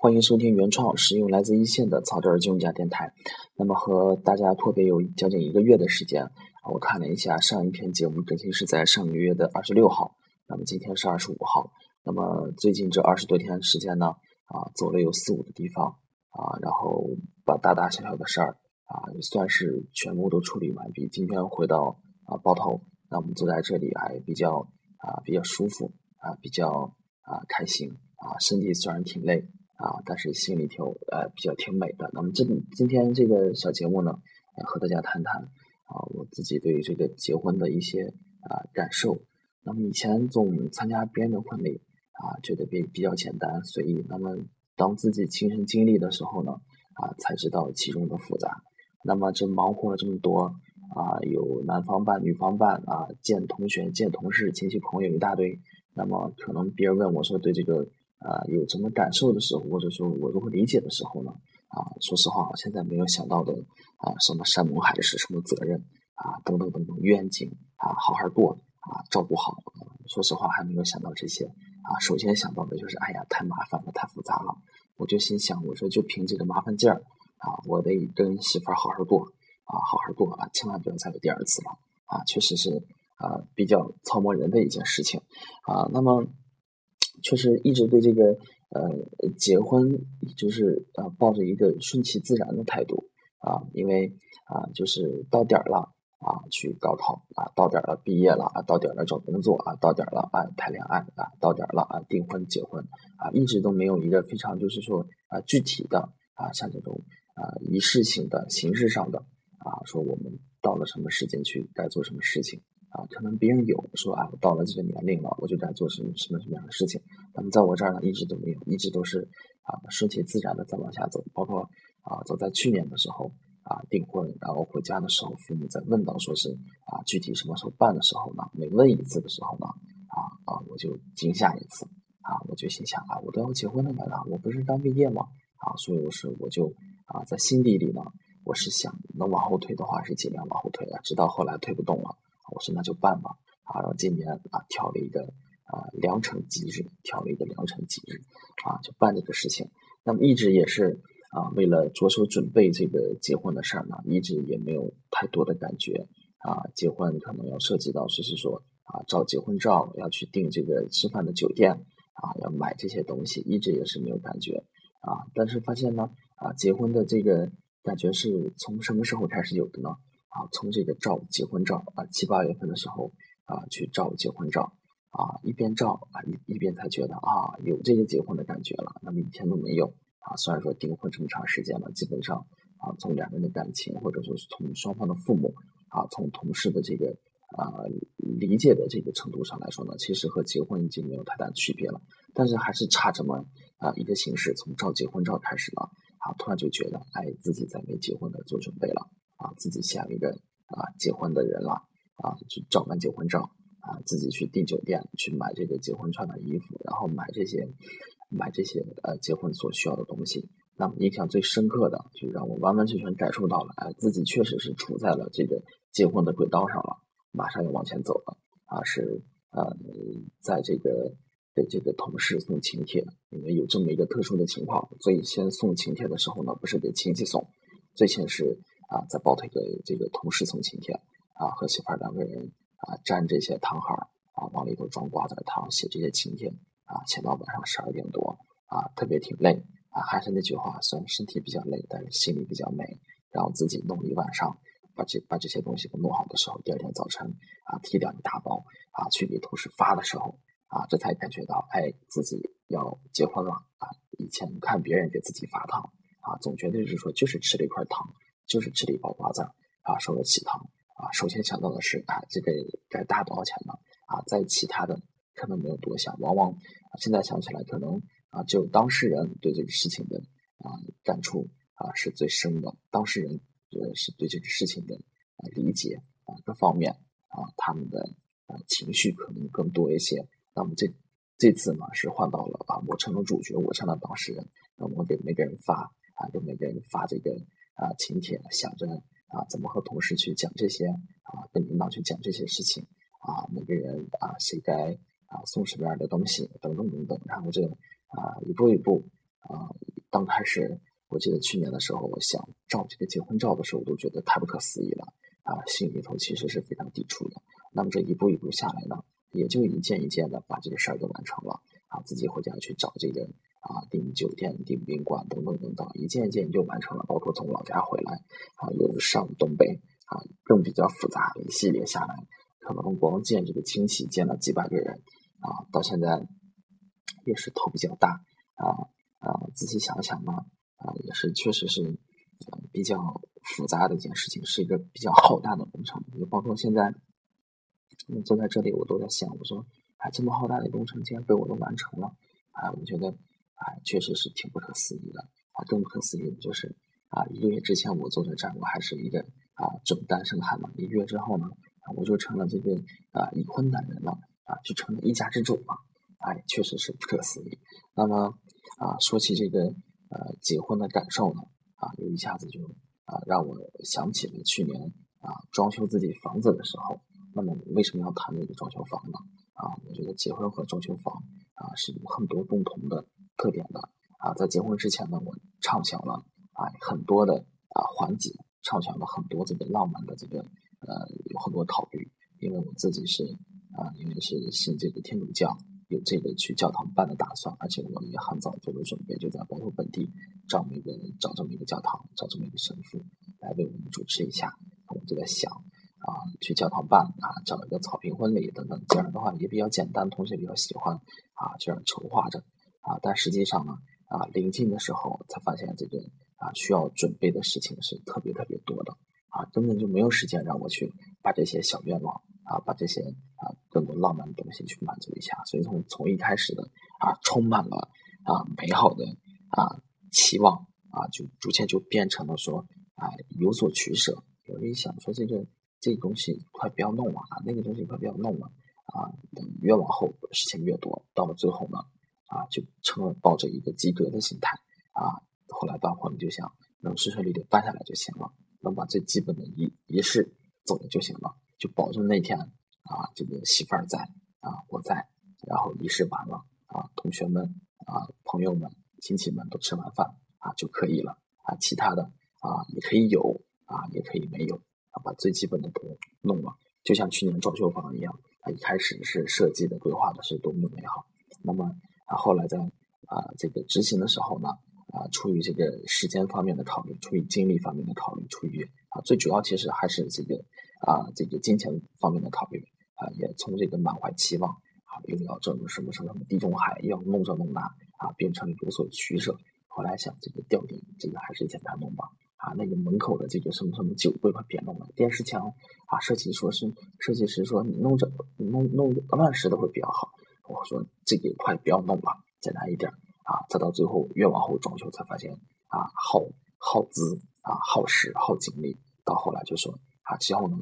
欢迎收听原创实用来自一线的草根金融家电台。那么和大家脱别有将近一个月的时间，我看了一下上一篇节目更新是在上个月的二十六号，那么今天是二十五号。那么最近这二十多天时间呢，啊，走了有四五个地方啊，然后把大大小小的事儿啊，算是全部都处理完毕。今天回到啊包头，那我们坐在这里还比较啊比较舒服啊，比较啊开心啊，身体虽然挺累。啊，但是心里挺呃比较挺美的。那么这今天这个小节目呢，和大家谈谈啊我自己对于这个结婚的一些啊感受。那么以前总参加别人的婚礼啊，觉得比比较简单随意。那么当自己亲身经历的时候呢，啊才知道其中的复杂。那么这忙活了这么多啊，有男方办、女方办啊，见同学、见同事、亲戚朋友一大堆。那么可能别人问我说对这个。啊，有什么感受的时候，或者说我如何理解的时候呢？啊，说实话，我现在没有想到的啊，什么山盟海誓，什么责任啊，等等等等愿景啊，好好过啊，照顾好。说实话，还没有想到这些啊。首先想到的就是，哎呀，太麻烦了，太复杂了。我就心想，我说就凭这个麻烦劲儿啊，我得跟媳妇儿好好过啊，好好过啊，千万不要再有第二次了啊。确实是啊，比较操磨人的一件事情啊。那么。确实一直对这个呃结婚就是呃抱着一个顺其自然的态度啊，因为啊就是到点儿了啊去高考啊，到点儿了毕业了啊，到点儿了找工作啊，到点儿了啊谈恋爱啊，到点儿了啊订婚结婚啊，一直都没有一个非常就是说啊具体的啊像这种啊仪式性的形式上的啊说我们到了什么时间去该做什么事情。啊，可能别人有说啊，我到了这个年龄了，我就该做什么什么什么样的事情。那么在我这儿呢，一直都没有，一直都是啊顺其自然的在往下走。包括啊，走在去年的时候啊订婚，然后回家的时候，父母在问到说是啊具体什么时候办的时候呢，每问一次的时候呢，啊啊我就惊吓一次啊，我就心想啊，我都要结婚了呢，我不是刚毕业吗？啊，所以我是我就啊在心底里呢，我是想能往后推的话是尽量往后推的，直到后来推不动了。我说那就办吧，啊，然后今年啊挑了一个啊良辰吉日，挑了一个良辰吉日，啊就办这个事情。那么一直也是啊为了着手准备这个结婚的事儿呢，一直也没有太多的感觉啊。结婚可能要涉及到就是说啊照结婚照，要去订这个吃饭的酒店啊，要买这些东西，一直也是没有感觉啊。但是发现呢啊结婚的这个感觉是从什么时候开始有的呢？啊，从这个照结婚照啊，七八月份的时候啊，去照结婚照啊，一边照啊，一一边才觉得啊，有这个结婚的感觉了。那么以前都没有啊。虽然说订婚这么长时间了，基本上啊，从两个人的感情，或者说是从双方的父母啊，从同事的这个啊理解的这个程度上来说呢，其实和结婚已经没有太大区别了。但是还是差这么啊一个形式，从照结婚照开始呢，啊，突然就觉得哎，自己在为结婚的做准备了。啊，自己像一个啊结婚的人了啊，去照完结婚照啊，自己去订酒店，去买这个结婚穿的衣服，然后买这些买这些呃结婚所需要的东西。那么印象最深刻的，就让我完完全全感受到了，哎，自己确实是处在了这个结婚的轨道上了，马上要往前走了啊，是呃，在这个给这个同事送请帖，因为有这么一个特殊的情况，所以先送请帖的时候呢，不是给亲戚送，最先是。啊，在抱腿给这个同事送请帖，啊，和媳妇两个人啊粘这些糖孩，啊，往里头装瓜子糖，写这些请帖，啊，写到晚上十二点多，啊，特别挺累，啊，还是那句话，虽然身体比较累，但是心里比较美。然后自己弄一晚上，把这把这些东西都弄好的时候，第二天早晨啊，提两一大包，啊，去给同事发的时候，啊，这才感觉到，哎，自己要结婚了，啊，以前看别人给自己发糖，啊，总觉得是说就是吃了一块糖。就是吃了一包瓜子啊，收了喜糖啊。首先想到的是啊，这个该大多少钱呢？啊，在其他的可能没有多想，往往现在想起来，可能啊，只有当事人对这个事情的啊感触啊是最深的。当事人呃是对这个事情的理解啊各方面啊他们的啊情绪可能更多一些。那么这这次呢是换到了啊，我成了主角，我成了当事人，那我给每个人发啊，给每个人发这个。啊，请帖想着啊，怎么和同事去讲这些啊，跟领导去讲这些事情啊，每个人啊，谁该啊送什么样的东西等等等等，然后这啊一步一步啊刚开始，我记得去年的时候，我想照这个结婚照的时候，我都觉得太不可思议了啊，心里头其实是非常抵触的。那么这一步一步下来呢，也就一件一件的把这个事儿都完成了啊，自己回家去找这个啊订酒店、订宾馆等等等等，一件一件就完成了。包括从老家回来啊，又上东北啊，更比较复杂一系列下来，可能光见这个亲戚见了几百个人啊，到现在也是头比较大啊。啊，仔细想想呢，啊，也是确实是，比较复杂的一件事情，是一个比较浩大的工程。也包括现在，坐在这里，我都在想，我说，啊，这么浩大的工程竟然被我都完成了，啊，我觉得，啊，确实是挺不可思议的。啊，更不可思议的就是，啊，一个月之前我坐在这儿，我还是一个啊准单身汉嘛，一个月之后呢，我就成了这个啊已婚男人了，啊，就成了一家之主了。哎，确实是不可思议。那么啊，说起这个呃结婚的感受呢，啊，又一下子就啊让我想起了去年啊装修自己房子的时候。那么为什么要谈这个装修房呢？啊，我觉得结婚和装修房啊是有很多共同的特点的。啊，在结婚之前呢，我畅想了啊很多的啊环节，畅想了很多这个浪漫的这个呃有很多考虑，因为我自己是啊因为是信这个天主教。有这个去教堂办的打算，而且我们也很早做了准备，就在包头本地找一个找这么一个教堂，找这么一个神父来为我们主持一下。我就在想啊，去教堂办啊，找一个草坪婚礼等等，这样的话也比较简单，同学比较喜欢啊，这样筹划着但实际上呢，啊，临近的时候才发现这个啊需要准备的事情是特别特别多的啊，根本就没有时间让我去把这些小愿望。啊，把这些啊更多浪漫的东西去满足一下，所以从从一开始的啊充满了啊美好的啊期望啊，就逐渐就变成了说啊有所取舍。有一想说这个这东西快不要弄了啊，那个东西快不要弄了啊，越往后事情越多，到了最后呢啊就成了抱着一个及格的心态啊，后来办婚礼就想能顺顺利利办下来就行了，能把最基本的仪仪式走了就行了。就保证那天啊，这个媳妇儿在啊，我在，然后仪式完了啊，同学们啊，朋友们、亲戚们都吃完饭啊就可以了啊，其他的啊也可以有啊，也可以没有啊，把最基本的都弄了，就像去年装修房一样啊，一开始是设计的规划的是多么的美好，那么啊后来在啊这个执行的时候呢啊，出于这个时间方面的考虑，出于精力方面的考虑，出于啊最主要其实还是这个。啊，这个金钱方面的考虑啊，也从这个满怀期望啊，又要挣什么什么什么地中海，要弄这弄那啊，变成有所取舍。后来想，这个吊顶，这个还是简单弄吧。啊，那个门口的这个什么什么酒柜，快别弄了。电视墙啊，设计说是设计师说你弄这弄弄乱石的会比较好。我说这个快不要弄了，简单一点啊。再到最后越往后装修才发现啊，耗耗资啊，耗时耗精力。到后来就说。啊，只要能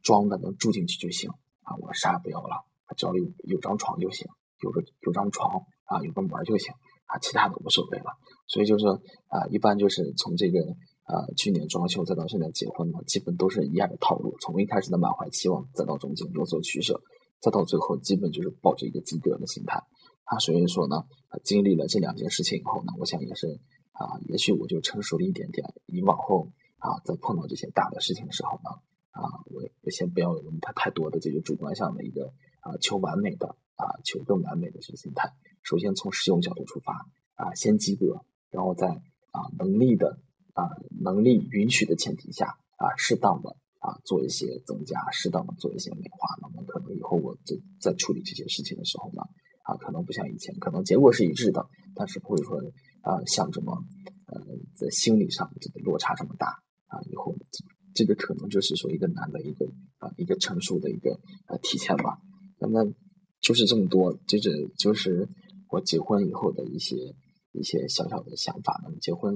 装的能住进去就行啊，我啥也不要了，只要有有张床就行，有个有张床啊，有个门就行啊，其他的无所谓了。所以就是啊，一般就是从这个啊去年装修再到现在结婚呢，基本都是一样的套路，从一开始的满怀期望，再到中间有所取舍，再到最后基本就是抱着一个及格的心态啊。所以说呢，经历了这两件事情以后呢，我想也是啊，也许我就成熟了一点点，以往后。啊，在碰到这些大的事情的时候呢，啊，我我先不要有那么太太多的这个主观上的一个啊求完美的啊求更完美的这个心态。首先从实用角度出发啊，先及格，然后在啊能力的啊能力允许的前提下啊，适当的啊做一些增加，适当的做一些美化。那么可能以后我在在处理这些事情的时候呢，啊，可能不像以前，可能结果是一致的，但是不会说啊像这么呃在心理上这个落差这么大。啊，以后这个可能就是说一个男的一个啊一个成熟的一个呃体现吧。那么就是这么多，这是就是我结婚以后的一些一些小小的想法。那么结婚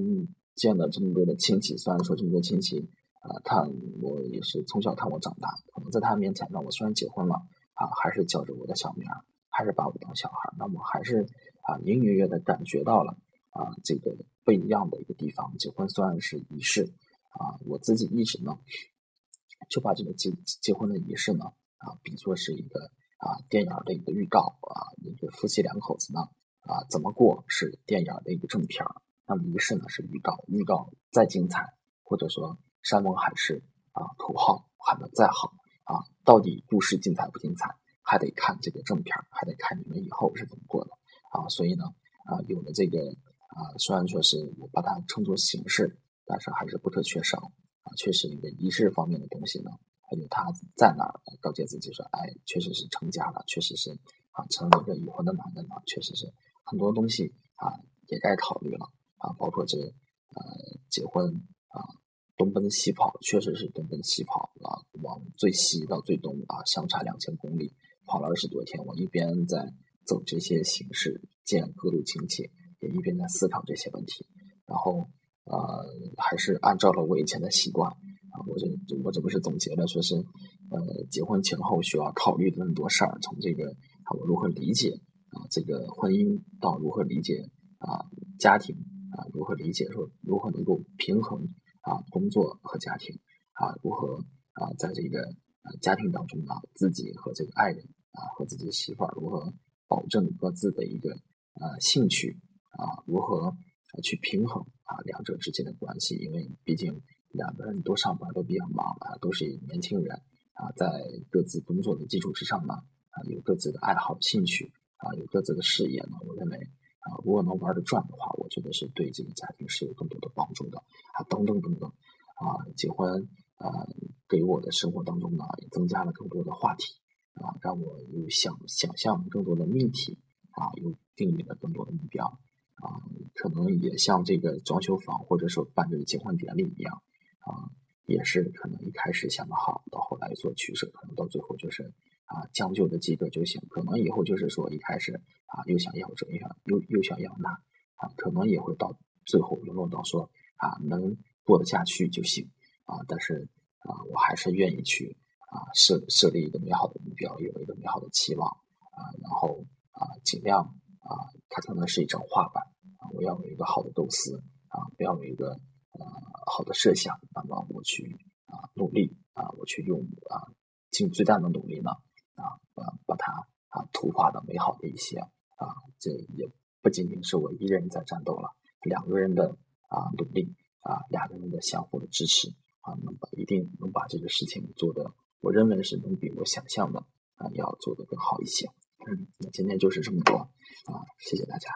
见了这么多的亲戚，虽然说这么多亲戚啊看我也是从小看我长大，可能在他面前呢，我虽然结婚了啊，还是叫着我的小名，还是把我当小孩。那么还是啊隐隐约约的感觉到了啊这个不一样的一个地方。结婚虽然是仪式。啊，我自己一直呢，就把这个结结婚的仪式呢，啊，比作是一个啊电影的一个预告啊，一个夫妻两口子呢，啊怎么过是电影的一个正片儿。那么仪式呢是预告，预告再精彩，或者说山盟海誓啊，口号喊得再好啊，到底故事精彩不精彩，还得看这个正片，还得看你们以后是怎么过的啊。所以呢啊，有了这个啊，虽然说是我把它称作形式，但是还是不可缺少啊。确实一个仪式方面的东西呢，还有他在哪儿告诫自己说，哎，确实是成家了，确实是啊，成了一个已婚的男人了，确实是很多东西啊也该考虑了啊，包括这呃结婚啊，东奔西跑，确实是东奔西跑啊，往最西到最东啊，相差两千公里，跑了二十多天，我一边在走这些形式，见各路亲戚，也一边在思考这些问题，然后。呃，还是按照了我以前的习惯啊，我这我这不是总结了，说是呃，结婚前后需要考虑的很多事儿，从这个，我如何理解啊这个婚姻，到如何理解啊家庭啊，如何理解说如何能够平衡啊工作和家庭啊，如何啊在这个啊家庭当中啊，自己和这个爱人啊和自己媳妇儿如何保证各自的一个呃兴趣啊，如何啊。去平衡啊两者之间的关系，因为毕竟两个人都上班都比较忙啊，都是年轻人啊，在各自工作的基础之上呢啊，有各自的爱好兴趣啊，有各自的事业呢。我认为啊，如果能玩得转的话，我觉得是对这个家庭是有更多的帮助的啊。等等等等啊，结婚啊，给我的生活当中呢，也增加了更多的话题啊，让我有想想象更多的命题啊，又定义了更多的目标。啊，可能也像这个装修房，或者说办这个结婚典礼一样，啊，也是可能一开始想的好，到后来做取舍，可能到最后就是啊将就的及格就行。可能以后就是说一开始啊又想要这，又想又又想要那，啊，可能也会到最后沦落到说啊能过得下去就行啊。但是啊，我还是愿意去啊设设立一个美好的目标，有一个美好的期望啊，然后啊尽量。啊，它可能是一张画板啊，我要有一个好的构思啊，不要有一个呃好的设想，那么我去啊努力啊，我去用啊尽最大的努力呢啊把它啊图画的美好的一些啊，这也不仅仅是我一个人在战斗了，两个人的啊努力啊，两个人的相互的支持啊，能把一定能把这个事情做的，我认为是能比我想象的啊要做的更好一些。嗯，那今天就是这么多啊，谢谢大家。